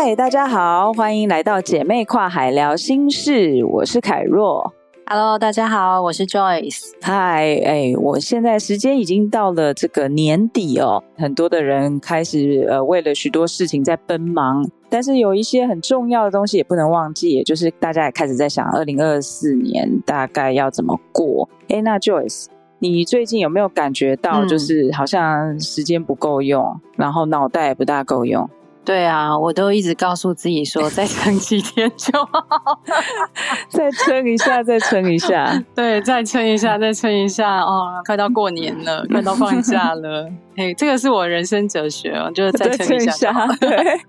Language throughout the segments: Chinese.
嗨，大家好，欢迎来到姐妹跨海聊心事，我是凯若。Hello，大家好，我是 Joyce。嗨，哎，我现在时间已经到了这个年底哦，很多的人开始呃为了许多事情在奔忙，但是有一些很重要的东西也不能忘记，也就是大家也开始在想，二零二四年大概要怎么过。哎，那 Joyce，你最近有没有感觉到，就是好像时间不够用，嗯、然后脑袋也不大够用？对啊，我都一直告诉自己说，再撑几天就好，再撑一下，再撑一下，对，再撑一下，再撑一下，哦，快到过年了，快到放假了，嘿，这个是我人生哲学哦，就是再撑一下，对。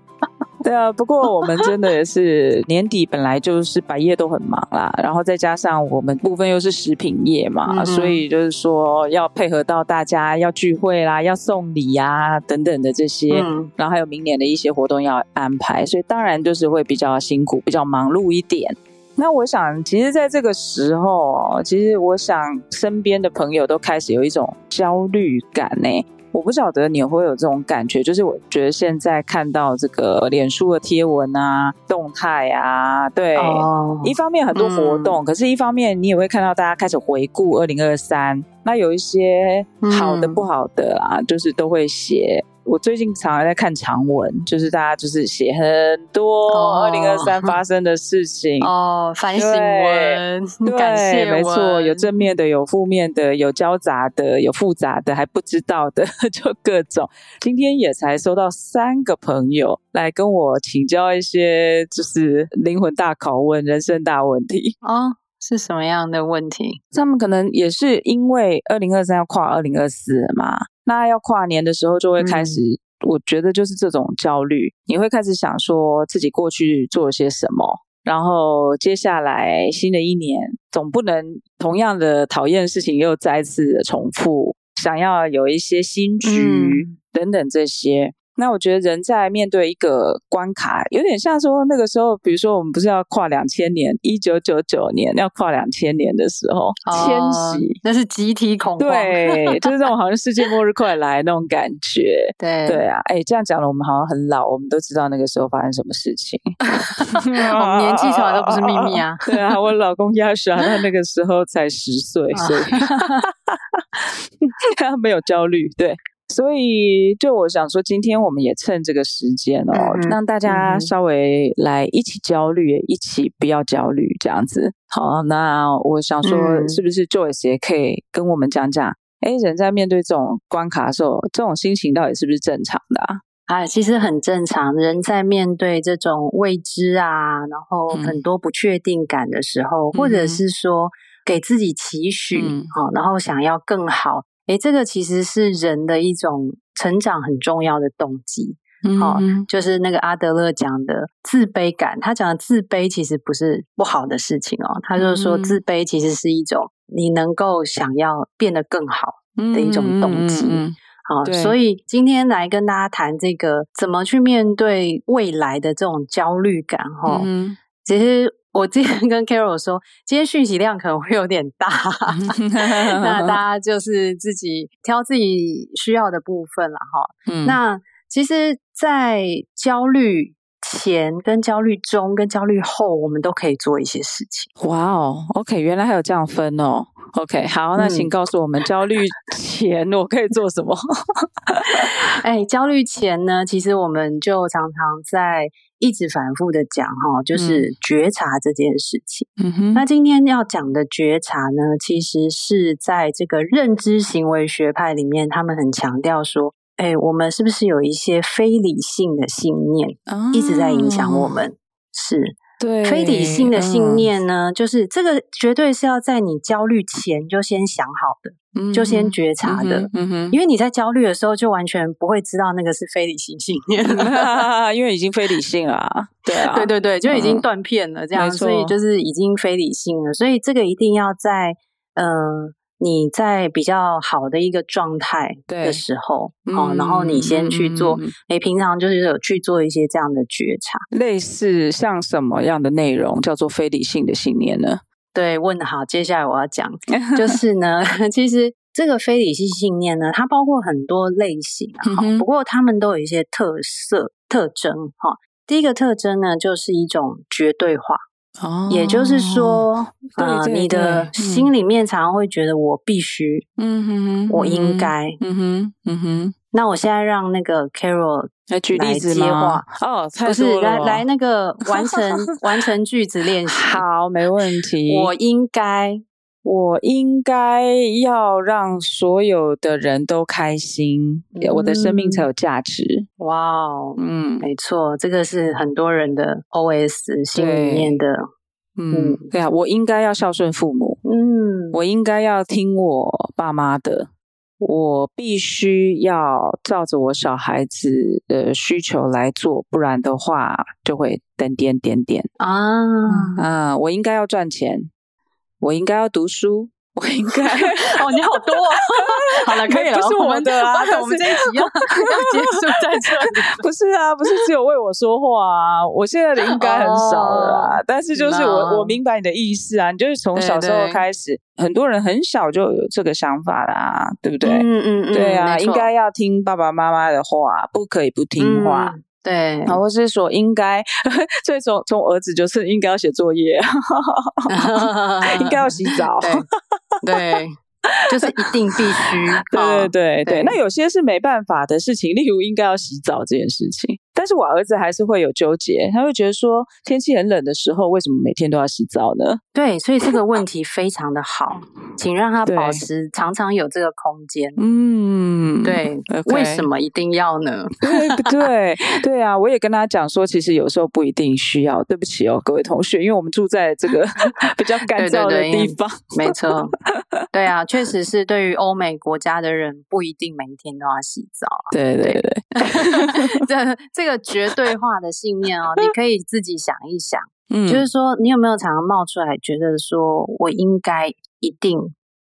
对啊，不过我们真的也是 年底本来就是百业都很忙啦，然后再加上我们部分又是食品业嘛，嗯、所以就是说要配合到大家要聚会啦、要送礼啊等等的这些，嗯、然后还有明年的一些活动要安排，所以当然就是会比较辛苦、比较忙碌一点。那我想，其实在这个时候，其实我想身边的朋友都开始有一种焦虑感呢。我不晓得你会有这种感觉，就是我觉得现在看到这个脸书的贴文啊、动态啊，对，哦、一方面很多活动，嗯、可是一方面你也会看到大家开始回顾二零二三，那有一些好的、不好的啊，嗯、就是都会写。我最近常常在看长文，就是大家就是写很多二零二三发生的事情。哦，反省文、对，感谢文，没错，有正面的，有负面的，有交杂的，有复杂的，还不知道的，就各种。今天也才收到三个朋友来跟我请教一些，就是灵魂大拷问、人生大问题。哦，是什么样的问题？他们可能也是因为二零二三要跨二零二四嘛。那要跨年的时候，就会开始，嗯、我觉得就是这种焦虑，你会开始想说自己过去做了些什么，然后接下来新的一年总不能同样的讨厌的事情又再次的重复，想要有一些新局、嗯、等等这些。那我觉得人在面对一个关卡，有点像说那个时候，比如说我们不是要跨两千年，一九九九年要跨两千年的时候，千禧、哦，那是集体恐慌，对，就是那种好像世界末日快来那种感觉。对对啊，哎，这样讲了，我们好像很老，我们都知道那个时候发生什么事情。我们年纪从来都不是秘密啊。对啊，我老公压傻，他那个时候才十岁，所以他没有焦虑。对。所以，就我想说，今天我们也趁这个时间哦，嗯、让大家稍微来一起焦虑，嗯、一起不要焦虑，这样子。好，那我想说，是不是 Joyce 也可以跟我们讲讲？哎、嗯，人在面对这种关卡的时候，这种心情到底是不是正常的啊？啊，其实很正常。人在面对这种未知啊，然后很多不确定感的时候，嗯、或者是说给自己期许，嗯、然后想要更好。诶，这个其实是人的一种成长很重要的动机，好、嗯哦，就是那个阿德勒讲的自卑感。他讲的自卑其实不是不好的事情哦，他就是说自卑其实是一种你能够想要变得更好的一种动机。好，所以今天来跟大家谈这个怎么去面对未来的这种焦虑感，哈、哦，嗯、其实。我之前跟 Carol 说，今天讯息量可能会有点大，那大家就是自己挑自己需要的部分了哈。嗯、那其实，在焦虑前、跟焦虑中、跟焦虑后，我们都可以做一些事情。哇哦，OK，原来还有这样分哦。OK，好，那请告诉我们，焦虑前我可以做什么？哎、欸，焦虑前呢，其实我们就常常在一直反复的讲哈，就是觉察这件事情。嗯哼，那今天要讲的觉察呢，其实是在这个认知行为学派里面，他们很强调说，哎、欸，我们是不是有一些非理性的信念一直在影响我们？哦、是。对，非理性的信念呢，嗯、就是这个绝对是要在你焦虑前就先想好的，嗯、就先觉察的。嗯哼，因为你在焦虑的时候就完全不会知道那个是非理性信念 因为已经非理性了。对啊，对对对，就已经断片了，这样，嗯、所以就是已经非理性了。所以这个一定要在呃。你在比较好的一个状态的时候，哦，然后你先去做，哎，平常就是有去做一些这样的觉察，类似像什么样的内容叫做非理性的信念呢？对，问的好。接下来我要讲，就是呢，其实这个非理性信念呢，它包括很多类型啊，不过它们都有一些特色特征哈。第一个特征呢，就是一种绝对化。哦，也就是说，呃，你的心里面常常会觉得我必须，嗯哼，我应该，嗯哼，嗯哼。那我现在让那个 Carol 来举例子吗？哦，不是，来来那个完成 完成句子练习。好，没问题。我应该，我应该要让所有的人都开心，我的生命才有价值。哇哦，嗯，没错，这个是很多人的 OS 心里面的，嗯，对啊，我应该要孝顺父母，嗯，我应该要听我爸妈的，我必须要照着我小孩子的需求来做，不然的话就会点点点点啊，啊，我应该要赚钱，我应该要读书。我应该 哦，你好多哦，好了，可以了，不是我们的啊，我们这一集要 要结束在这里，不是啊，不是只有为我说话啊，我现在的应该很少了啊，但是就是我我明白你的意思啊，你就是从小时候开始，很多人很小就有这个想法啦，对不对？嗯嗯嗯，对啊，应该要听爸爸妈妈的话，不可以不听话。对，或是说应该，所以从从儿子就是应该要写作业，应该要洗澡，对，对，就是一定必须，对对对对。那有些是没办法的事情，例如应该要洗澡这件事情。但是我儿子还是会有纠结，他会觉得说天气很冷的时候，为什么每天都要洗澡呢？对，所以这个问题非常的好，请让他保持常常有这个空间。嗯，对，okay. 为什么一定要呢？对对对啊！我也跟他讲说，其实有时候不一定需要。对不起哦，各位同学，因为我们住在这个 比较干燥的地方，对对对，没错。对啊，确实是对于欧美国家的人，不一定每一天都要洗澡。对对对，对 这这个。个绝对化的信念哦，你可以自己想一想，嗯，就是说，你有没有常常冒出来，觉得说我应该、一定、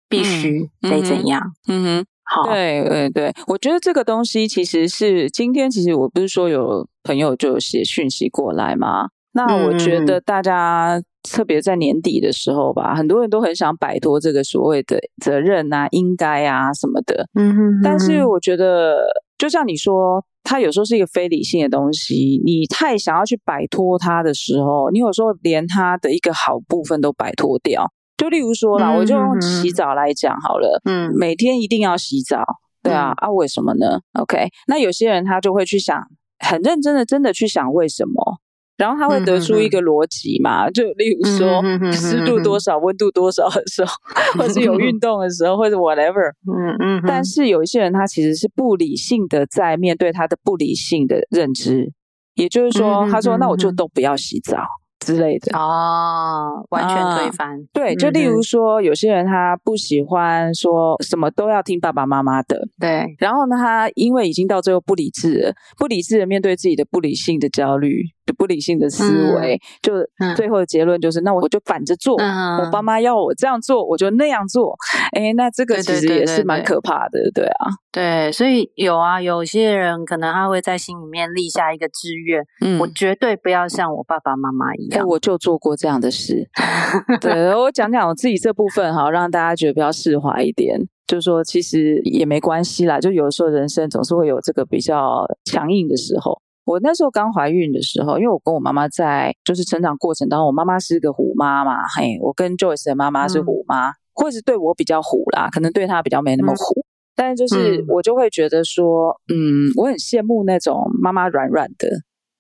必须得怎样？嗯哼，好，对对对，我觉得这个东西其实是今天，其实我不是说有朋友就写讯息过来吗？那我觉得大家特别在年底的时候吧，很多人都很想摆脱这个所谓的责任啊、应该啊什么的，嗯哼，但是我觉得，就像你说。它有时候是一个非理性的东西，你太想要去摆脱它的时候，你有时候连它的一个好部分都摆脱掉。就例如说啦，嗯、我就用洗澡来讲好了，嗯，每天一定要洗澡，对啊，嗯、啊，为什么呢？OK，那有些人他就会去想，很认真的，真的去想为什么。然后他会得出一个逻辑嘛，就例如说湿度多少、温度多少的时候，或是有运动的时候，或者 whatever。嗯嗯。但是有一些人他其实是不理性的在面对他的不理性的认知，也就是说，他说：“那我就都不要洗澡。”之类的哦，完全推翻。嗯、对，就例如说，有些人他不喜欢说什么都要听爸爸妈妈的，对。然后呢，他因为已经到最后不理智了，不理智的面对自己的不理性的焦虑、不理性的思维，嗯、就最后的结论就是，嗯、那我就反着做。嗯、我爸妈要我这样做，我就那样做。哎，那这个其实也是蛮可怕的，对啊。对，所以有啊，有些人可能他会在心里面立下一个志愿，嗯，我绝对不要像我爸爸妈妈一样。哎，我就做过这样的事。对，我讲讲我自己这部分哈，让大家觉得比较释怀一点。就是说，其实也没关系啦。就有时候人生总是会有这个比较强硬的时候。我那时候刚怀孕的时候，因为我跟我妈妈在就是成长过程当中，我妈妈是个虎妈嘛，嘿，我跟 Joyce 的妈妈是虎妈，嗯、或者是对我比较虎啦，可能对她比较没那么虎。嗯但是就是我就会觉得说，嗯，嗯，我很羡慕那种妈妈软软的，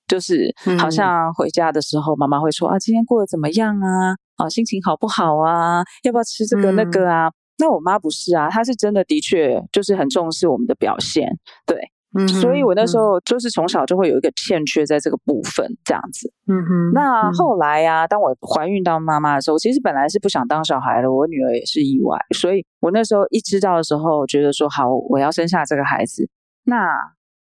就是好像回家的时候，妈妈会说啊，今天过得怎么样啊？啊，心情好不好啊？要不要吃这个那个啊？嗯、那我妈不是啊，她是真的的确就是很重视我们的表现，对。嗯，所以我那时候就是从小就会有一个欠缺在这个部分，这样子。嗯哼。那后来呀、啊，当我怀孕当妈妈的时候，其实本来是不想当小孩的，我女儿也是意外，所以我那时候一知道的时候，觉得说好，我要生下这个孩子，那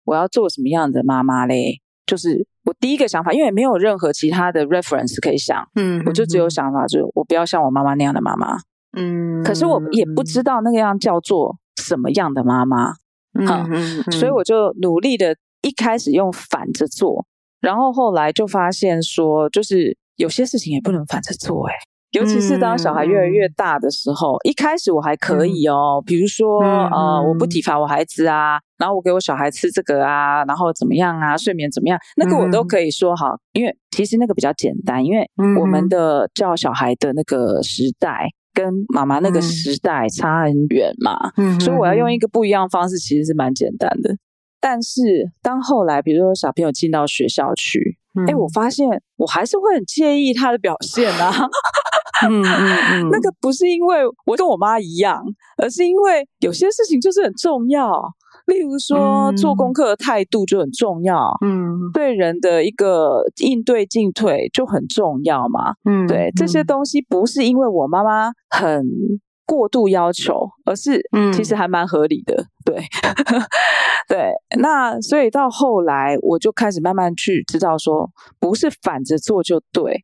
我要做什么样的妈妈嘞？就是我第一个想法，因为没有任何其他的 reference 可以想，嗯，我就只有想法，就是我不要像我妈妈那样的妈妈，嗯，可是我也不知道那个样叫做什么样的妈妈，嗯，嗯，所以我就努力的，一开始用反着做，然后后来就发现说，就是有些事情也不能反着做，哎。尤其是当小孩越来越大的时候，嗯、一开始我还可以哦，嗯、比如说、嗯、呃，我不体罚我孩子啊，然后我给我小孩吃这个啊，然后怎么样啊，睡眠怎么样，那个我都可以说好，因为其实那个比较简单，因为我们的教小孩的那个时代跟妈妈那个时代差很远嘛，嗯、所以我要用一个不一样的方式，其实是蛮简单的。但是当后来，比如说小朋友进到学校去，哎、嗯，我发现我还是会很介意他的表现啊。嗯 嗯嗯，那个不是因为我跟我妈一样，而是因为有些事情就是很重要。例如说，做功课的态度就很重要。嗯，对人的一个应对进退就很重要嘛。嗯，对，这些东西不是因为我妈妈很过度要求，而是其实还蛮合理的。对，对，那所以到后来我就开始慢慢去知道说，不是反着做就对，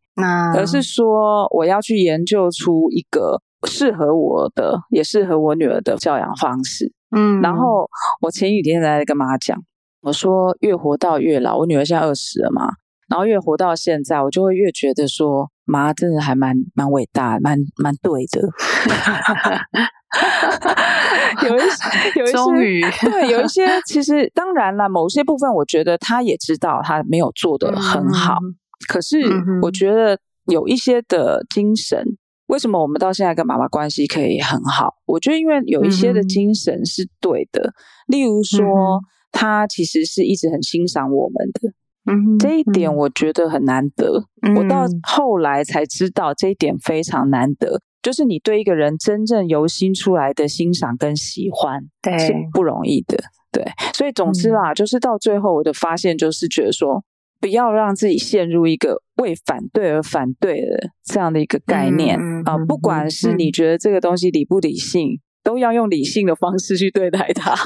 而是说我要去研究出一个适合我的，也适合我女儿的教养方式。嗯，然后我前几天在跟妈讲，我说越活到越老，我女儿现在二十了嘛，然后越活到现在，我就会越觉得说，妈真的还蛮蛮伟大，蛮蛮对的。有一些，有一些，终于对，有一些，其实当然了，某些部分我觉得他也知道他没有做的很好，嗯、可是我觉得有一些的精神，为什么我们到现在跟妈妈关系可以很好？我觉得因为有一些的精神是对的，例如说他其实是一直很欣赏我们的，嗯，这一点我觉得很难得，我到后来才知道这一点非常难得。就是你对一个人真正由心出来的欣赏跟喜欢，对，是不容易的，对。所以总之啦，嗯、就是到最后我的发现就是觉得说，不要让自己陷入一个为反对而反对的这样的一个概念啊、嗯呃。不管是你觉得这个东西理不理性，嗯、都要用理性的方式去对待它。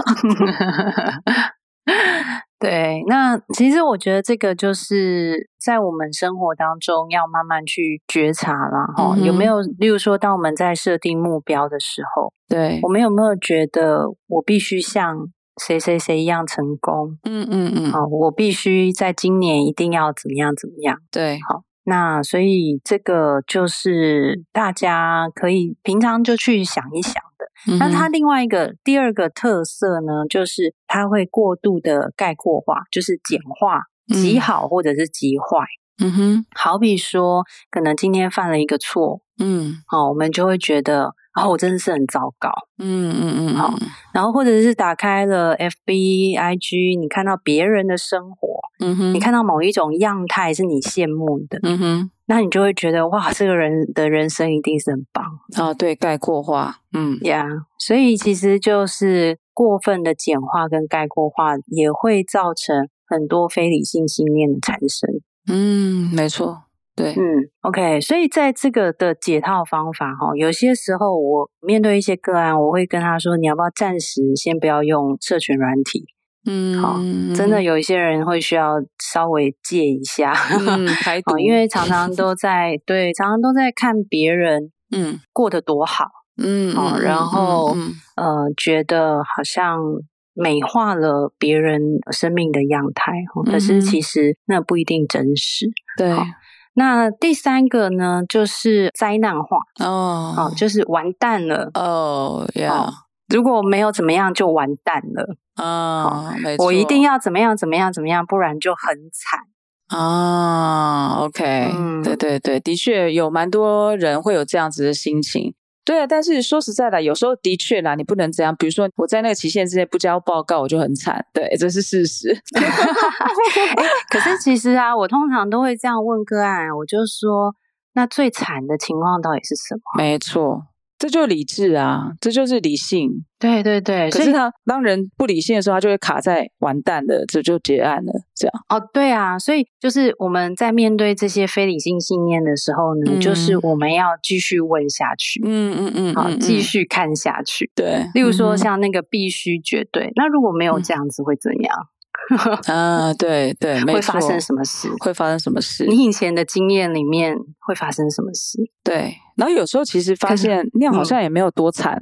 对，那其实我觉得这个就是在我们生活当中要慢慢去觉察啦。哈、嗯，有没有？例如说，当我们在设定目标的时候，对，我们有没有觉得我必须像谁谁谁一样成功？嗯嗯嗯，好，我必须在今年一定要怎么样怎么样？对，好，那所以这个就是大家可以平常就去想一想的。嗯。那它另外一个第二个特色呢，就是它会过度的概括化，就是简化极好或者是极坏。嗯哼，好比说，可能今天犯了一个错，嗯，好，我们就会觉得。然后我真的是很糟糕，嗯嗯嗯，好，然后或者是打开了 FB、IG，你看到别人的生活，嗯哼，你看到某一种样态是你羡慕的，嗯哼，那你就会觉得哇，这个人的人生一定是很棒。啊，对，概括化，嗯。呀，yeah, 所以其实就是过分的简化跟概括化，也会造成很多非理性信念的产生，嗯，没错。对，嗯，OK，所以在这个的解套方法哈，有些时候我面对一些个案，我会跟他说，你要不要暂时先不要用社群软体？嗯，好，真的有一些人会需要稍微戒一下，嗯，排毒，因为常常都在对，常常都在看别人，嗯，过得多好，嗯，好，然后呃，觉得好像美化了别人生命的样态，可是其实那不一定真实，对。那第三个呢，就是灾难化哦，哦，就是完蛋了哦呀！哦如果没有怎么样，就完蛋了啊！我一定要怎么样怎么样怎么样，不然就很惨啊。OK，嗯，对对对，的确有蛮多人会有这样子的心情。对啊，但是说实在的，有时候的确啦，你不能这样。比如说，我在那个期限之内不交报告，我就很惨。对，这是事实。可是其实啊，我通常都会这样问个案，我就说，那最惨的情况到底是什么？没错，这就是理智啊，这就是理性。对对对，可是他当人不理性的时候，他就会卡在完蛋了，这就结案了，这样。哦，对啊，所以就是我们在面对这些非理性信念的时候呢，嗯、就是我们要继续问下去，嗯嗯嗯，好，继续看下去。对，例如说像那个必须绝对，那如果没有这样子会怎样？啊，对对，会发生什么事？会发生什么事？你以前的经验里面会发生什么事？对，然后有时候其实发现那样好像也没有多惨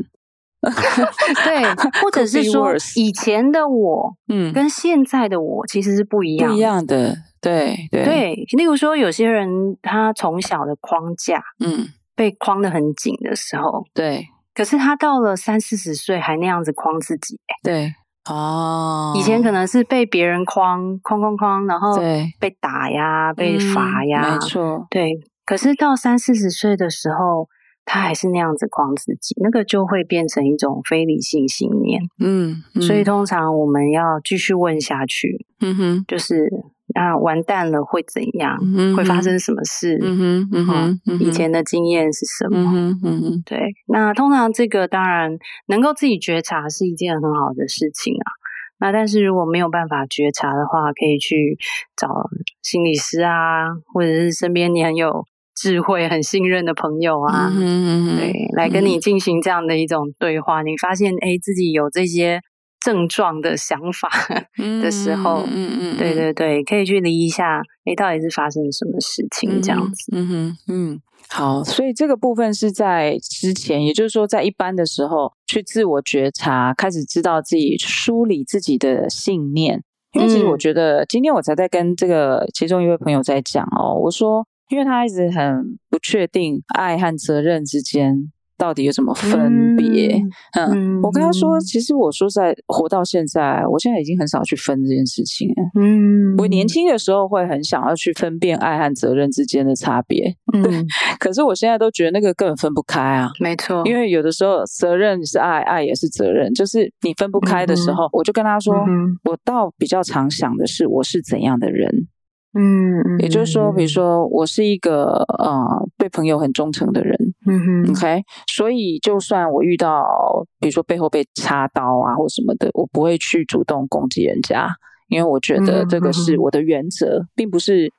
对，或者是说以前的我，嗯，跟现在的我其实是不一样，不一样的，对对对。例如说，有些人他从小的框架，嗯，被框得很紧的时候，对，可是他到了三四十岁还那样子框自己，对。哦，以前可能是被别人框框框框，然后被打呀，被罚呀，没错，对。可是到三四十岁的时候，他还是那样子框自己，那个就会变成一种非理性信念。嗯，嗯，所以通常我们要继续问下去，嗯哼，就是。啊，完蛋了，会怎样？嗯、会发生什么事？嗯哼，嗯哼，嗯以前的经验是什么？嗯哼，对。那通常这个当然能够自己觉察是一件很好的事情啊。那但是如果没有办法觉察的话，可以去找心理师啊，或者是身边你很有智慧、很信任的朋友啊，对，来跟你进行这样的一种对话。你发现哎，自己有这些。症状的想法的时候，嗯嗯，嗯对对对，可以去理一下，哎，到底是发生什么事情这样子，嗯哼，嗯，好，所以这个部分是在之前，也就是说，在一般的时候去自我觉察，开始知道自己梳理自己的信念。因为其实我觉得，今天我才在跟这个其中一位朋友在讲哦，我说，因为他一直很不确定爱和责任之间。到底有什么分别？嗯，嗯，我跟他说，其实我说在活到现在，我现在已经很少去分这件事情。嗯，我年轻的时候会很想要去分辨爱和责任之间的差别。嗯，对，可是我现在都觉得那个根本分不开啊。没错，因为有的时候责任是爱，爱也是责任，就是你分不开的时候，嗯、我就跟他说，嗯、我倒比较常想的是，我是怎样的人。嗯，嗯，也就是说，比如说，我是一个呃，对朋友很忠诚的人，嗯哼，OK，所以就算我遇到，比如说背后被插刀啊或什么的，我不会去主动攻击人家，因为我觉得这个是我的原则，嗯、并不是。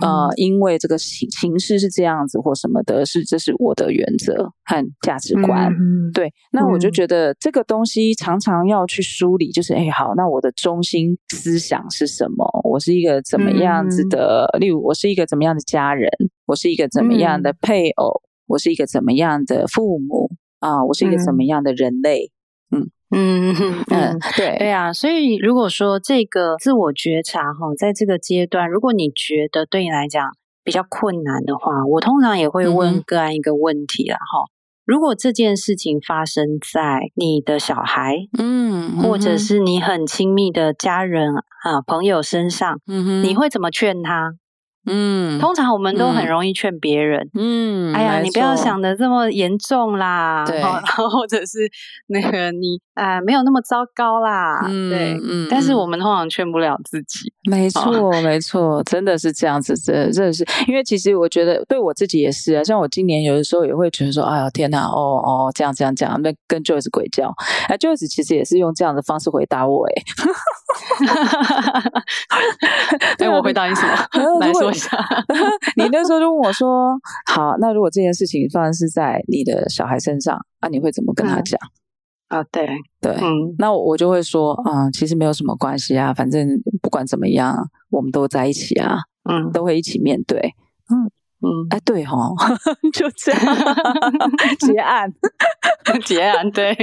呃，因为这个形形式是这样子或什么的，是这是我的原则和价值观。嗯、对，那我就觉得这个东西常常要去梳理，就是哎，好，那我的中心思想是什么？我是一个怎么样子的？嗯、例如，我是一个怎么样的家人？我是一个怎么样的配偶？嗯、我是一个怎么样的父母？啊，我是一个怎么样的人类？嗯。嗯嗯 嗯，对。对啊，所以如果说这个自我觉察哈，在这个阶段，如果你觉得对你来讲比较困难的话，我通常也会问个案一个问题啦哈。嗯、如果这件事情发生在你的小孩，嗯，或者是你很亲密的家人啊朋友身上，嗯哼，你会怎么劝他？嗯，通常我们都很容易劝别人。嗯，哎呀，你不要想的这么严重啦。对，然后或者是那个你啊，没有那么糟糕啦。嗯，对，嗯。但是我们通常劝不了自己。没错，没错，真的是这样子，真的真的是。因为其实我觉得对我自己也是啊，像我今年有的时候也会觉得说，哎呀，天哪，哦哦，这样这样这样，那跟 Joyce 鬼叫。哎，Joyce 其实也是用这样的方式回答我，哎。哎，我回答你什么？来说。你那时候就问我说：“好，那如果这件事情发生是在你的小孩身上，啊，你会怎么跟他讲？”啊，对对，嗯，那我我就会说：“嗯，其实没有什么关系啊，反正不管怎么样，我们都在一起啊，嗯，都会一起面对。”嗯嗯，哎，对齁，就这样结案，结案，对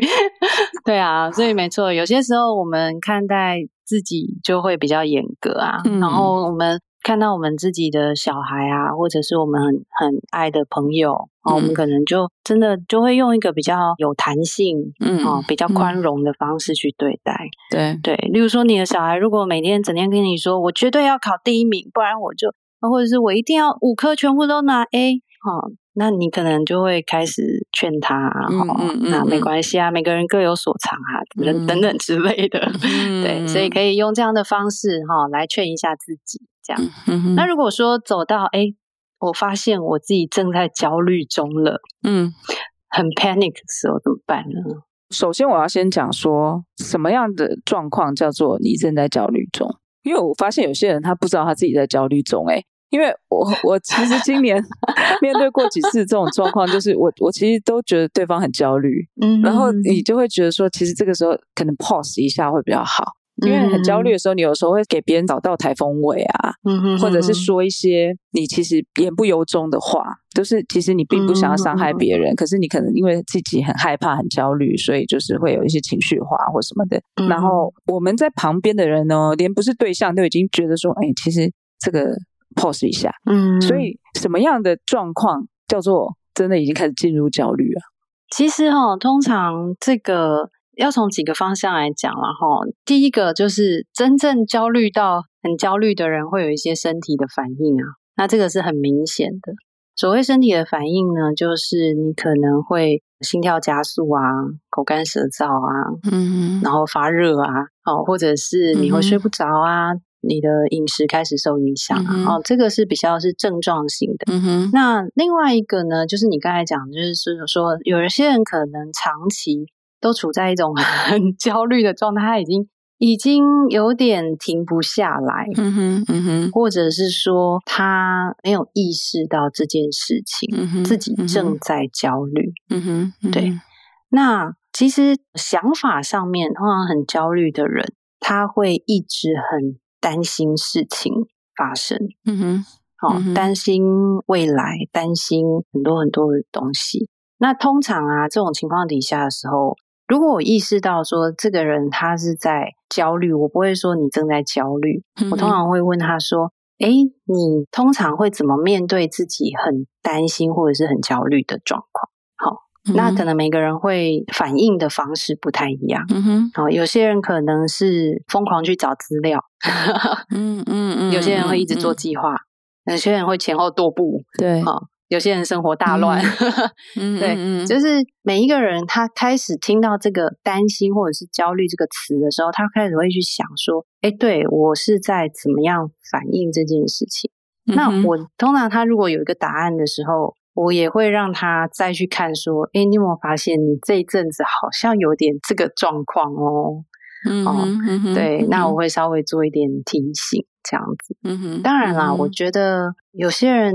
对啊，所以没错，有些时候我们看待自己就会比较严格啊，嗯，然后我们。看到我们自己的小孩啊，或者是我们很很爱的朋友，嗯、我们可能就真的就会用一个比较有弹性，嗯啊，比较宽容的方式去对待。对。对，例如说你的小孩如果每天整天跟你说，我绝对要考第一名，不然我就，或者是我一定要五科全部都拿 A，哈，那你可能就会开始劝他，哈、嗯，嗯、那没关系啊，每个人各有所长啊，等等等之类的。嗯、对，所以可以用这样的方式哈来劝一下自己。这样，那如果说走到哎，我发现我自己正在焦虑中了，嗯，很 panic 的时候怎么办呢？首先，我要先讲说什么样的状况叫做你正在焦虑中，因为我发现有些人他不知道他自己在焦虑中，诶因为我 我其实今年 面对过几次这种状况，就是我我其实都觉得对方很焦虑，嗯，然后你就会觉得说，其实这个时候可能 pause 一下会比较好，因为很焦虑的时候，你有时候会给别人找到台风尾啊，嗯，或者是说一些你其实言不由衷的话，就是其实你并不想要伤害别人，可是你可能因为自己很害怕、很焦虑，所以就是会有一些情绪化或什么的。然后我们在旁边的人呢，连不是对象都已经觉得说，哎，其实这个。Pause 一下，嗯，所以什么样的状况叫做真的已经开始进入焦虑了？其实哈、哦，通常这个要从几个方向来讲了哈。第一个就是真正焦虑到很焦虑的人，会有一些身体的反应啊，那这个是很明显的。所谓身体的反应呢，就是你可能会心跳加速啊，口干舌燥啊，嗯，然后发热啊，哦，或者是你会睡不着啊。嗯你的饮食开始受影响啊，嗯、哦，这个是比较是症状型的。嗯哼，那另外一个呢，就是你刚才讲，就是说，有一些人可能长期都处在一种 很焦虑的状态，他已经已经有点停不下来。嗯哼，嗯哼，或者是说他没有意识到这件事情，嗯，自己正在焦虑。嗯哼，嗯哼，对。那其实想法上面，通常很焦虑的人，他会一直很。担心事情发生，嗯哼，好、哦，担心未来，担心很多很多的东西。那通常啊，这种情况底下的时候，如果我意识到说这个人他是在焦虑，我不会说你正在焦虑，嗯、我通常会问他说：“诶，你通常会怎么面对自己很担心或者是很焦虑的状况？”好。那可能每个人会反应的方式不太一样，嗯哼，好，有些人可能是疯狂去找资料，嗯嗯嗯，有些人会一直做计划，有些人会前后踱步，对，好，有些人生活大乱，嗯，对，就是每一个人他开始听到这个担心或者是焦虑这个词的时候，他开始会去想说，哎，对，我是在怎么样反应这件事情？那我通常他如果有一个答案的时候。我也会让他再去看，说：“诶，你有没有发现你这一阵子好像有点这个状况哦？”嗯哼，对，嗯，那我会稍微做一点提醒，这样子。嗯哼，当然啦，嗯，我觉得有些人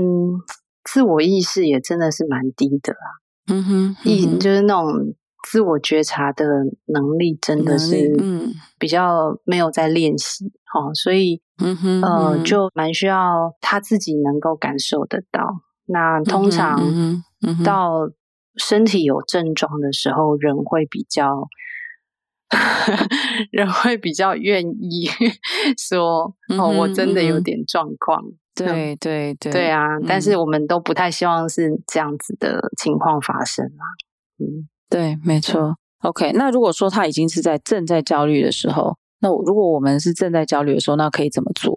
自我意识也真的是蛮低的啊。嗯哼，意就是那种自我觉察的能力真的是嗯比较没有在练习哦，所以嗯哼，呃，就蛮需要他自己能够感受得到。那通常到身体有症状的时候，人会比较，人会比较愿意 说：“哦，我真的有点状况。”对对对，对啊！但是我们都不太希望是这样子的情况发生啊。嗯，对，没错。OK，那如果说他已经是在正在焦虑的时候，那如果我们是正在焦虑的时候，那可以怎么做？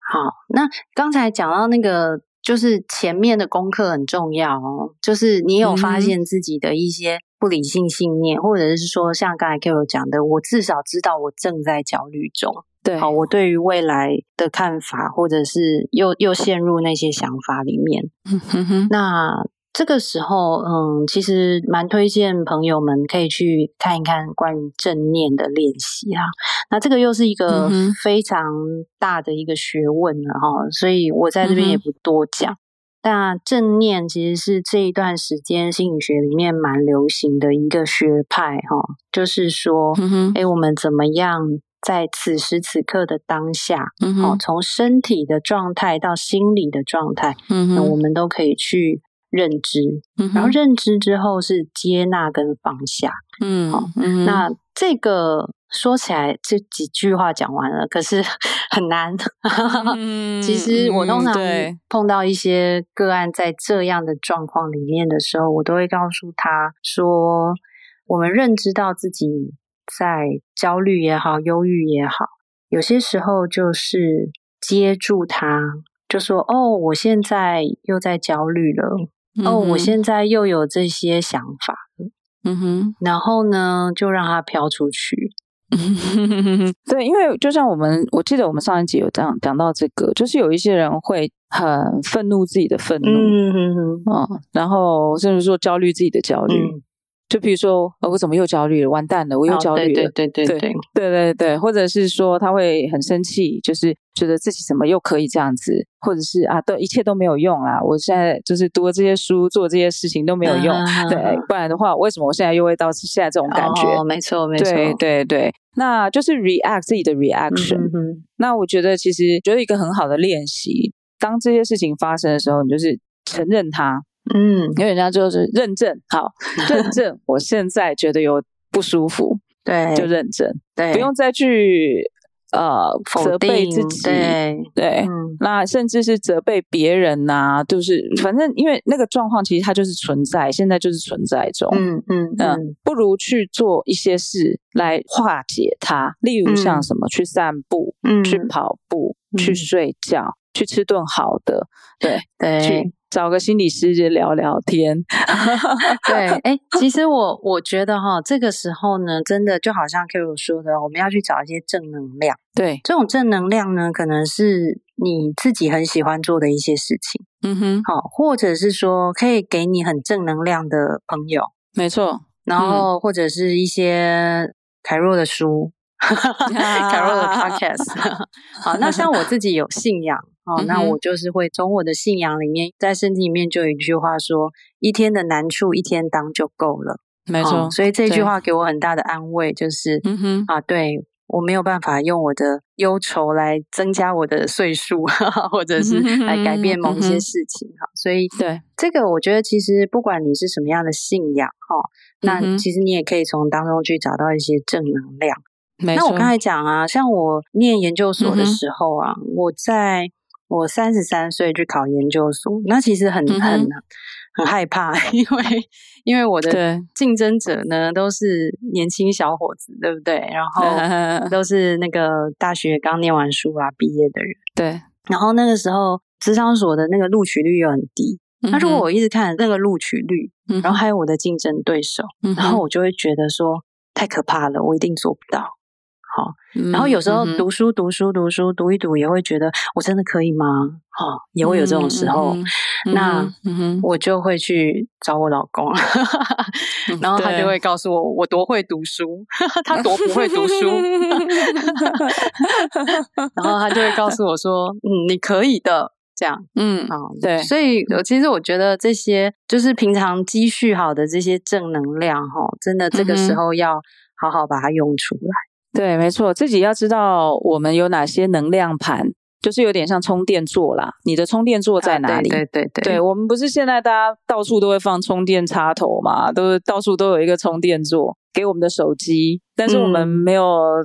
好，那刚才讲到那个。就是前面的功课很重要哦，就是你有发现自己的一些不理性信念，嗯、或者是说像刚才 Carol 讲的，我至少知道我正在焦虑中。对，好，我对于未来的看法，或者是又又陷入那些想法里面。嗯哼哼，那。这个时候，嗯，其实蛮推荐朋友们可以去看一看关于正念的练习啊。那这个又是一个非常大的一个学问了哈，所以我在这边也不多讲。那正念其实是这一段时间心理学里面蛮流行的一个学派哈，就是说，哎，我们怎么样在此时此刻的当下，嗯哦，从身体的状态到心理的状态，那我们都可以去。认知，然后认知之后是接纳跟放下。嗯，好，那这个说起来这几句话讲完了，可是 很难。嗯、其实我通常碰到一些个案在这样的状况里面的时候，我都会告诉他说：我们认知到自己在焦虑也好，忧郁也好，有些时候就是接住他，就说：哦，我现在又在焦虑了。哦，我现在又有这些想法了，嗯哼，然后呢，就让它飘出去，对，因为就像我们，我记得我们上一集有这样讲到这个，就是有一些人会很愤怒自己的愤怒，嗯嗯嗯，然后甚至说焦虑自己的焦虑。嗯就比如说，哦，我怎么又焦虑了？完蛋了，我又焦虑了。对对对对对对对对，或者是说他会很生气，就是觉得自己怎么又可以这样子，或者是啊，都一切都没有用啦。我现在就是读了这些书，做这些事情都没有用。对，不然的话，为什么我现在又会到现在这种感觉？哦，没错没错，对对对，那就是 react 自己的 reaction。那我觉得其实觉得一个很好的练习，当这些事情发生的时候，你就是承认它。嗯，因为人家就是认证，好，认证。我现在觉得有不舒服，对，就认证，对，不用再去呃责备自己，对对、嗯，那甚至是责备别人呐、啊，就是反正因为那个状况其实它就是存在，现在就是存在中，嗯嗯嗯、呃，不如去做一些事来化解它，例如像什么、嗯、去散步，嗯，去跑步，嗯、去睡觉。去吃顿好的，对对，去找个心理师就聊聊天，对，哎，其实我我觉得哈，这个时候呢，真的就好像 Carol 说的，我们要去找一些正能量，对，这种正能量呢，可能是你自己很喜欢做的一些事情，嗯哼，好，或者是说可以给你很正能量的朋友，没错，然后或者是一些凯若的书，凯若的 podcast，好，那像我自己有信仰。哦，那我就是会从我的信仰里面，在圣经里面就有一句话说：“一天的难处一天当就够了。”没错，哦，所以这句话给我很大的安慰，就是嗯哼啊，对我没有办法用我的忧愁来增加我的岁数，或者是来改变某一些事情哈，嗯。所以对这个，我觉得其实不管你是什么样的信仰哈，那其实你也可以从当中去找到一些正能量。那我刚才讲啊，像我念研究所的时候啊，嗯、我在。我三十三岁去考研究所，那其实很很、嗯、很害怕，因为因为我的竞争者呢都是年轻小伙子，对不对？然后 都是那个大学刚念完书啊毕业的人，对。然后那个时候，职场所的那个录取率又很低，那、嗯、如果我一直看那个录取率，然后还有我的竞争对手、嗯，然后我就会觉得说太可怕了，我一定做不到。好，然后有时候读书、嗯、读书读书读一读，也会觉得我真的可以吗？好，也会有这种时候。那、嗯、我就会去找我老公，然后他就会告诉我我多会读书，他多不会读书。然后他就会告诉我说：“嗯，你可以的。”这样，嗯，啊，对。所以，其实我觉得这些就是平常积蓄好的这些正能量，哈，真的这个时候要好好把它用出来。对，没错，自己要知道我们有哪些能量盘，就是有点像充电座啦。你的充电座在哪里？啊、对对对对，我们不是现在大家到处都会放充电插头嘛，都是到处都有一个充电座给我们的手机，但是我们没有，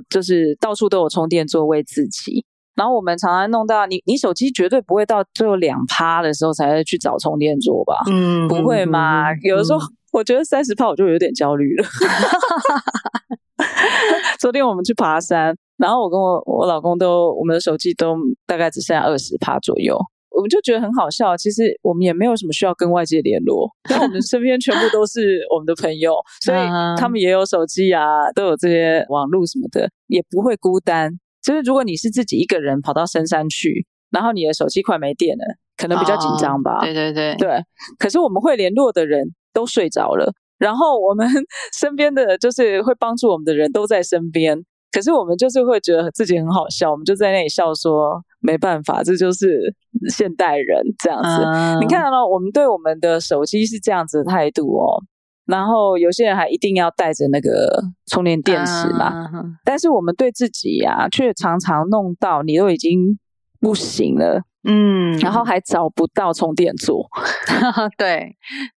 就是到处都有充电座为自己。嗯、然后我们常常弄到你，你手机绝对不会到最后两趴的时候才会去找充电座吧？嗯，不会嘛？嗯、有的时候我觉得三十趴我就有点焦虑了。昨天我们去爬山，然后我跟我我老公都，我们的手机都大概只剩下二十趴左右，我们就觉得很好笑。其实我们也没有什么需要跟外界联络，因为我们身边全部都是我们的朋友，所以他们也有手机啊，都有这些网络什么的，也不会孤单。就是如果你是自己一个人跑到深山去，然后你的手机快没电了，可能比较紧张吧。哦、对对对对，可是我们会联络的人都睡着了。然后我们 身边的就是会帮助我们的人都在身边，可是我们就是会觉得自己很好笑，我们就在那里笑说没办法，这就是现代人这样子。Uh... 你看到了，我们对我们的手机是这样子的态度哦。然后有些人还一定要带着那个充电电池嘛，uh... 但是我们对自己呀、啊，却常常弄到你都已经不行了。嗯，然后还找不到充电座，对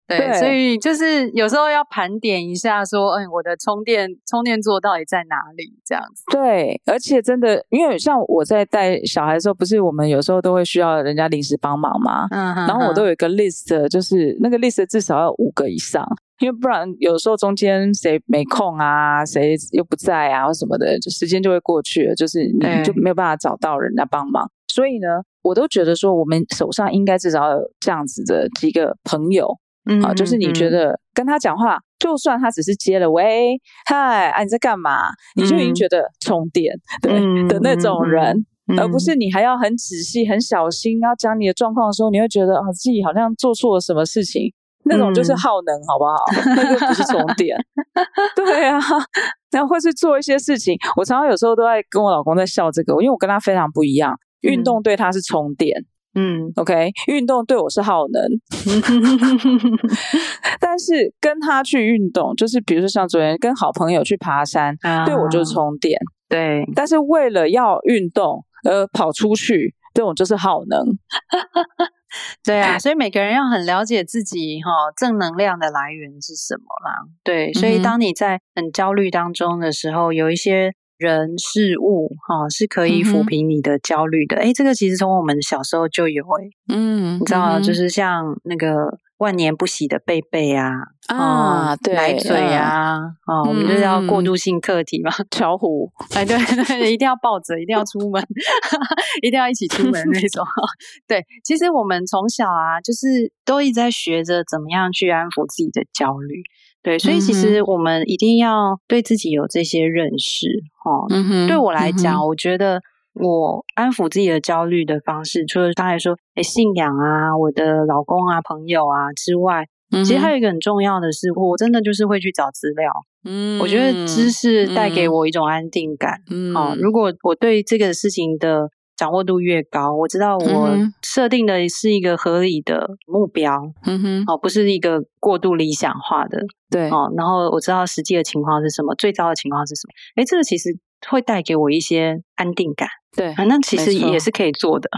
对，所以就是有时候要盘点一下，说，嗯，我的充电充电座到底在哪里？这样子。对，而且真的，因为像我在带小孩的时候，不是我们有时候都会需要人家临时帮忙吗？嗯哼哼，然后我都有一个 list，就是那个 list 至少要五个以上，因为不然有时候中间谁没空啊，谁又不在啊，或什么的，就时间就会过去了，就是你就没有办法找到人家帮忙。所以呢，我都觉得说，我们手上应该至少有这样子的几个朋友，嗯，好，就是你觉得跟他讲话，就算他只是接了喂，嗨，啊，你在干嘛？你就已经觉得充电，对的那种人，而不是你还要很仔细、很小心，要讲你的状况的时候，你会觉得啊，自己好像做错了什么事情，那种就是耗能，好不好？那就不是充电。对啊，然后会去做一些事情。我常常有时候都在跟我老公在笑这个，因为我跟他非常不一样，运动对他是充电。嗯，OK，运动对我是耗能，但是跟他去运动，就是比如说像昨天跟好朋友去爬山，啊、对我就是充电。对，但是为了要运动而跑出去，这种就是耗能。对啊，所以每个人要很了解自己哈正能量的来源是什么啦。对，所以当你在很焦虑当中的时候，有一些。人事物哈是可以抚平你的焦虑的，哎、嗯，这个其实从我们小时候就有哎，嗯，你知道吗？就是像那个万年不洗的贝贝啊，啊，对，奶嘴啊，啊，我们就是要过渡性课题嘛，巧虎，哎，对对，一定要抱着，一定要出门，一定要一起出门那种。对，其实我们从小啊，就是都一直在学着怎么样去安抚自己的焦虑。对，所以其实我们一定要对自己有这些认识，哈、嗯哼。对我来讲，嗯、我觉得我安抚自己的焦虑的方式，除了刚才说，诶信仰啊，我的老公啊，朋友啊之外，嗯、其实还有一个很重要的是，我真的就是会去找资料。嗯，我觉得知识带给我一种安定感。嗯，好，如果我对这个事情的掌握度越高，我知道我设定的是一个合理的目标，嗯哼，哦，不是一个过度理想化的，对，哦，然后我知道实际的情况是什么，最糟的情况是什么，诶，这个其实会带给我一些安定感，对，啊，那其实也是可以做的，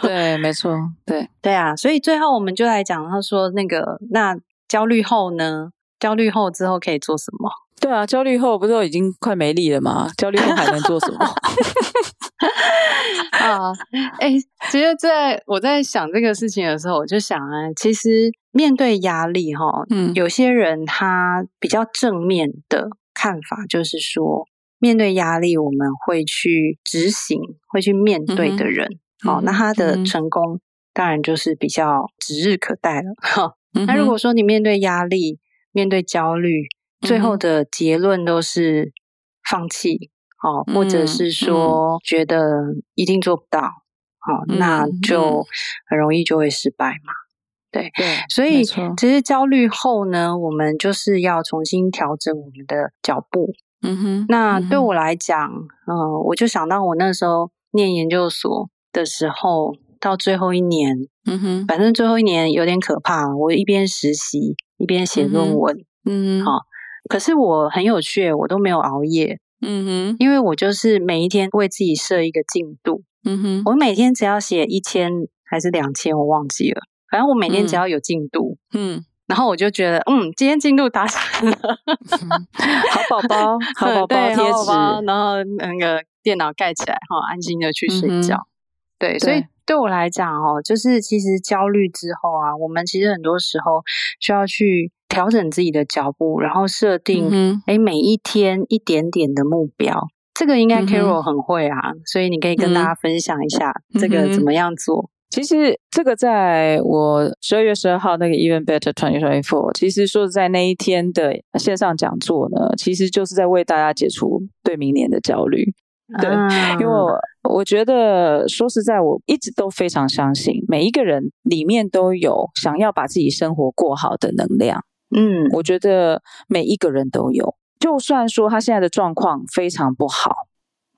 对，没错，对，对啊，所以最后我们就来讲，他说那个，那焦虑后呢？焦虑后之后可以做什么？对啊，焦虑后不是都已经快没力了吗？焦虑后还能做什么？啊，哎、欸，其实在我在想这个事情的时候，我就想啊，其实面对压力哈，嗯，有些人他比较正面的看法就是说，面对压力我们会去执行，会去面对的人，好、嗯，那他的成功当然就是比较指日可待了。哈、嗯，那如果说你面对压力，面对焦虑，最后的结论都是放弃。哦，或者是说觉得一定做不到，好、嗯，那就很容易就会失败嘛。嗯、对，对，所以其实焦虑后呢，我们就是要重新调整我们的脚步。嗯哼，那对我来讲，嗯、呃，我就想到我那时候念研究所的时候，到最后一年，嗯哼，反正最后一年有点可怕，我一边实习一边写论文，嗯哼，好，可是我很有趣，我都没有熬夜。嗯哼，因为我就是每一天为自己设一个进度。嗯哼，我每天只要写一千还是两千，我忘记了。反正我每天只要有进度，嗯，然后我就觉得，嗯，今天进度达成了，好宝宝，好宝宝贴纸，然后那个电脑盖起来，哈，安心的去睡觉。对，所以对我来讲，哦，就是其实焦虑之后啊，我们其实很多时候需要去。调整自己的脚步，然后设定，哎、嗯哼，每一天一点点的目标，这个应该 Carol 很会啊，嗯、所以你可以跟大家分享一下这个怎么样做。其实这个在我十二月十二号那个 Even Better Twenty Twenty Four，其实说在那一天的线上讲座呢，其实就是在为大家解除对明年的焦虑。对，啊、因为我我觉得说实在，我一直都非常相信每一个人里面都有想要把自己生活过好的能量。嗯，我觉得每一个人都有，就算说他现在的状况非常不好，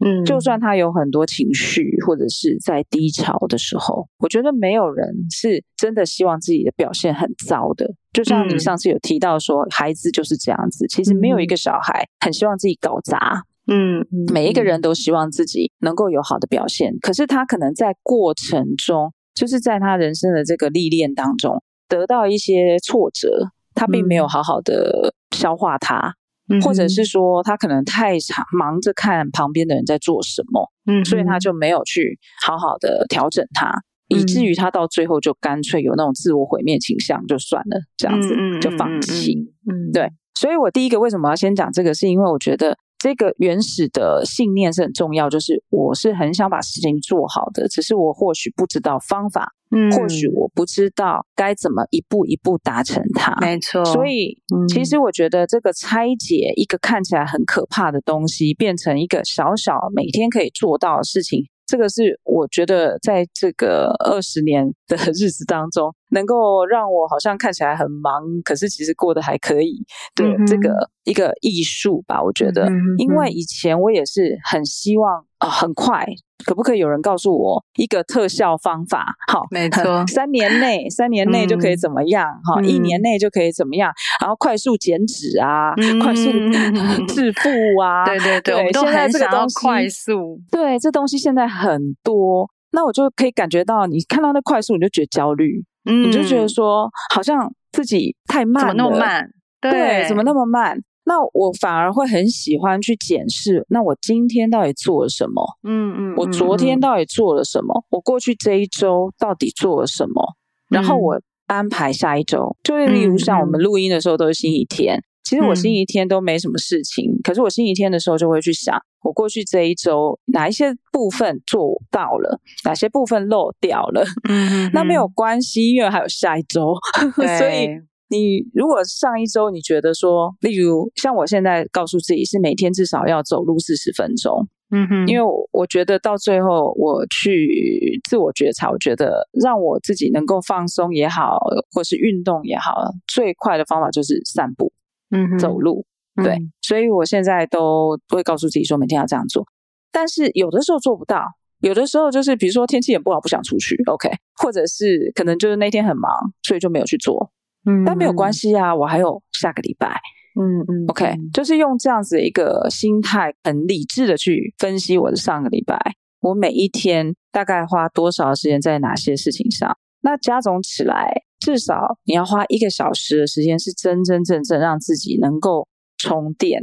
嗯，就算他有很多情绪或者是在低潮的时候，我觉得没有人是真的希望自己的表现很糟的。就像你上次有提到说，孩子就是这样子，其实没有一个小孩很希望自己搞砸，嗯，每一个人都希望自己能够有好的表现，可是他可能在过程中，就是在他人生的这个历练当中，得到一些挫折。他并没有好好的消化它，嗯、或者是说他可能太常忙着看旁边的人在做什么，嗯，所以他就没有去好好的调整它，嗯、以至于他到最后就干脆有那种自我毁灭倾向，就算了，这样子就放弃。嗯，对。所以我第一个为什么要先讲这个，是因为我觉得这个原始的信念是很重要，就是我是很想把事情做好的，只是我或许不知道方法，嗯，或许我不知道该怎么一步一步达成它。没错，所以、嗯、其实我觉得这个拆解一个看起来很可怕的东西，变成一个小小每天可以做到的事情。这个是我觉得在这个二十年的日子当中，能够让我好像看起来很忙，可是其实过得还可以。对，嗯、这个一个艺术吧，我觉得，嗯、因为以前我也是很希望啊、呃，很快。可不可以有人告诉我一个特效方法？好，没错，三年内，三年内就可以怎么样？哈、嗯，一年内就可以怎么样？然后快速减脂啊，嗯、快速 致富啊，对对对，对，现在这个东西快速，对，这东西现在很多，那我就可以感觉到，你看到那快速，你就觉得焦虑，嗯，你就觉得说，好像自己太慢了，怎么那么慢？对，对，怎么那么慢？那我反而会很喜欢去检视，那我今天到底做了什么？嗯嗯，我昨天到底做了什么？嗯、我过去这一周到底做了什么？嗯、然后我安排下一周，就是例如像我们录音的时候都是星期天，嗯、其实我星期天都没什么事情，嗯、可是我星期天的时候就会去想，我过去这一周哪一些部分做到了，哪些部分漏掉了。嗯，嗯，那没有关系，因为还有下一周，所以。你如果上一周你觉得说，例如像我现在告诉自己是每天至少要走路四十分钟，嗯哼，因为我我觉得到最后我去自我觉察，我觉得让我自己能够放松也好，或是运动也好，最快的方法就是散步，嗯哼，走路，对，嗯，所以我现在都会告诉自己说每天要这样做，但是有的时候做不到，有的时候就是比如说天气也不好，不想出去，OK，或者是可能就是那天很忙，所以就没有去做。嗯，但没有关系啊，我还有下个礼拜。嗯嗯，OK，就是用这样子的一个心态，很理智的去分析我的上个礼拜，我每一天大概花多少时间在哪些事情上。那加总起来，至少你要花一个小时的时间，是真真正正让自己能够充电。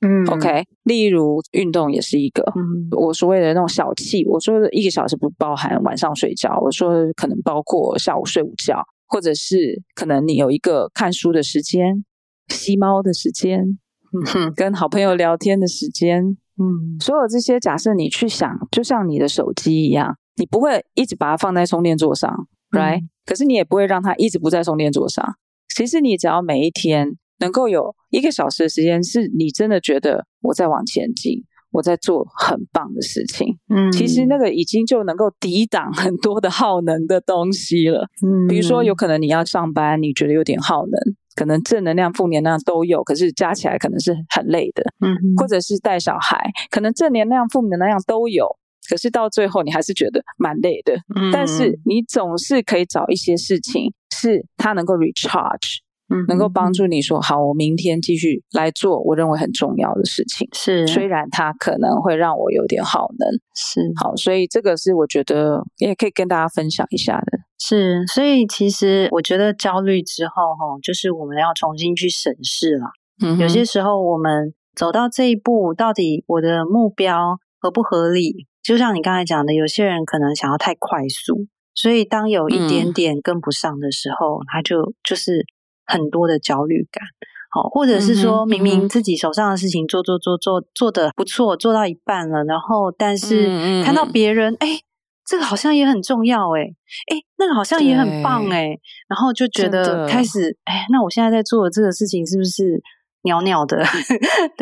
嗯，OK，例如运动也是一个。嗯，我所谓的那种小憩，我说的一个小时不包含晚上睡觉，我说的可能包括下午睡午觉。或者是可能你有一个看书的时间、吸猫的时间、嗯、跟好朋友聊天的时间，嗯，所有这些假设你去想，就像你的手机一样，你不会一直把它放在充电座上，right？、嗯、可是你也不会让它一直不在充电座上。其实你只要每一天能够有一个小时的时间，是你真的觉得我在往前进。我在做很棒的事情，嗯，其实那个已经就能够抵挡很多的耗能的东西了，嗯，比如说有可能你要上班，你觉得有点耗能，可能正能量、负能量都有，可是加起来可能是很累的，嗯，或者是带小孩，可能正能量、负能量都有，可是到最后你还是觉得蛮累的，嗯，但是你总是可以找一些事情是它能够 recharge。嗯，能够帮助你说好，我明天继续来做我认为很重要的事情。是，虽然它可能会让我有点耗能。是，好，所以这个是我觉得也可以跟大家分享一下的。是，所以其实我觉得焦虑之后，哈，就是我们要重新去审视了。嗯，有些时候我们走到这一步，到底我的目标合不合理？就像你刚才讲的，有些人可能想要太快速，所以当有一点点跟不上的时候，嗯、他就就是。很多的焦虑感，好，或者是说明明自己手上的事情做做做做做的不错，做到一半了，然后但是看到别人，哎、欸，这个好像也很重要，哎，哎，那个好像也很棒，哎，然后就觉得开始，哎，那我现在在做的这个事情是不是鸟鸟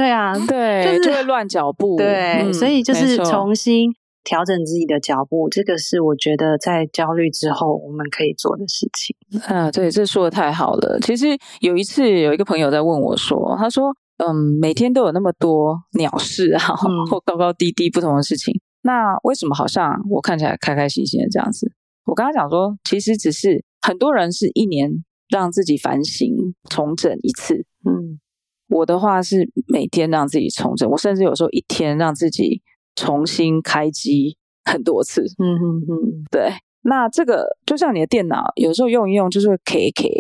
调整自己的脚步，这个是我觉得在焦虑之后我们可以做的事情。啊，对，这说的太好了。其实有一次有一个朋友在问我说：“他说，嗯，每天都有那么多鸟事啊，嗯、或高高低低不同的事情，那为什么好像我看起来开开心心的这样子？”我跟他讲说，其实只是很多人是一年让自己反省重整一次。嗯，我的话是每天让自己重整，我甚至有时候一天让自己。重新开机很多次，嗯嗯嗯，对。那这个就像你的电脑，有时候用一用就是会 K K，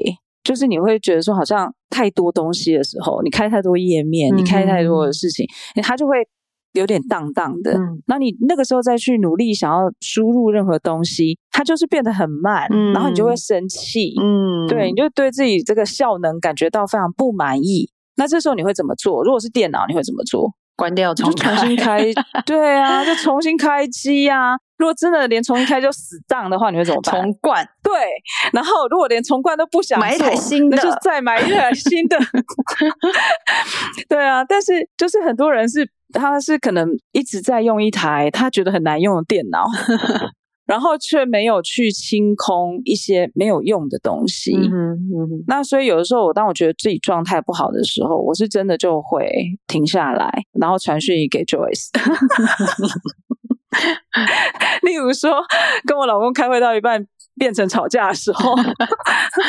就是你会觉得说好像太多东西的时候，你开太多页面，你开太多的事情，嗯、它就会有点荡荡的。那、嗯、你那个时候再去努力想要输入任何东西，它就是变得很慢，嗯、然后你就会生气，嗯，对，你就对自己这个效能感觉到非常不满意。那这时候你会怎么做？如果是电脑，你会怎么做？关掉重重新开，对啊，就重新开机啊。如果真的连重新开就死档的话，你会怎么办？重灌。对，然后如果连重灌都不想买一台新的，那就再买一台新的。对啊，但是就是很多人是，他是可能一直在用一台他觉得很难用的电脑。然后却没有去清空一些没有用的东西，嗯嗯，那所以有的时候，我当我觉得自己状态不好的时候，我是真的就会停下来，然后传讯息给 Joyce。例如说，跟我老公开会到一半变成吵架的时候，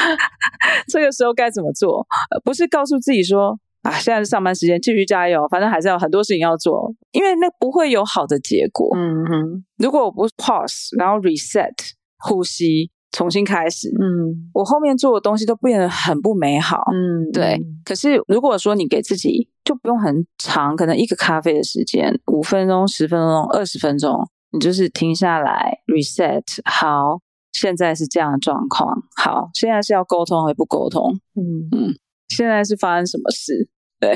这个时候该怎么做？不是告诉自己说。啊，现在是上班时间，继续加油，反正还是有很多事情要做，因为那不会有好的结果。嗯哼，如果我不 pause，然后 reset，呼吸，重新开始，嗯，我后面做的东西都变得很不美好。嗯，对。可是如果说你给自己就不用很长，可能一个咖啡的时间，五分钟、十分钟、二十分钟，你就是停下来 reset。好，现在是这样的状况。好，现在是要沟通还不沟通？嗯嗯，现在是发生什么事？对，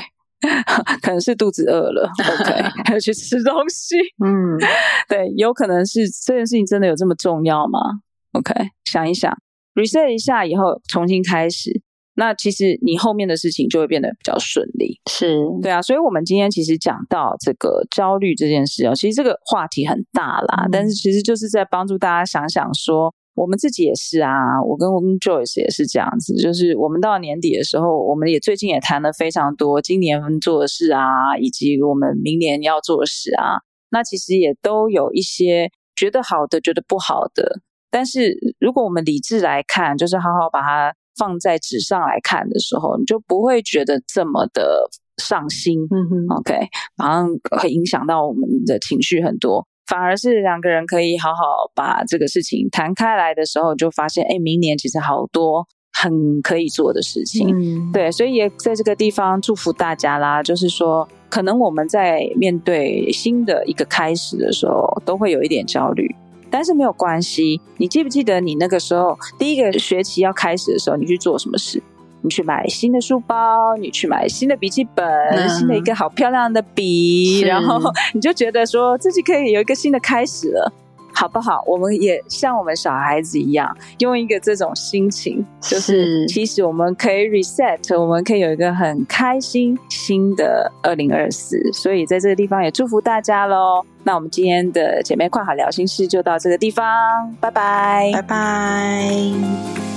可能是肚子饿了，OK，还要去吃东西。嗯，对，有可能是这件事情真的有这么重要吗？OK，想一想，reset 一下以后重新开始，那其实你后面的事情就会变得比较顺利。是，对啊，所以我们今天其实讲到这个焦虑这件事哦，其实这个话题很大啦，嗯，但是其实就是在帮助大家想想说。我们自己也是啊，我跟 Joyce 也是这样子，就是我们到年底的时候，我们也最近也谈了非常多今年做的事啊，以及我们明年要做的事啊。那其实也都有一些觉得好的，觉得不好的。但是如果我们理智来看，就是好好把它放在纸上来看的时候，你就不会觉得这么的上心。嗯哼，OK，马上会影响到我们的情绪很多。反而是两个人可以好好把这个事情谈开来的时候，就发现，哎，明年其实好多很可以做的事情。嗯，对，所以也在这个地方祝福大家啦。就是说，可能我们在面对新的一个开始的时候，都会有一点焦虑，但是没有关系。你记不记得你那个时候第一个学期要开始的时候，你去做什么事？你去买新的书包，你去买新的笔记本，嗯、新的一个好漂亮的笔，然后你就觉得说自己可以有一个新的开始了，好不好？我们也像我们小孩子一样，用一个这种心情，就是其实我们可以 reset，我们可以有一个很开心新的二零二四。所以在这个地方也祝福大家喽。那我们今天的姐妹跨海聊心事就到这个地方，拜拜，拜拜。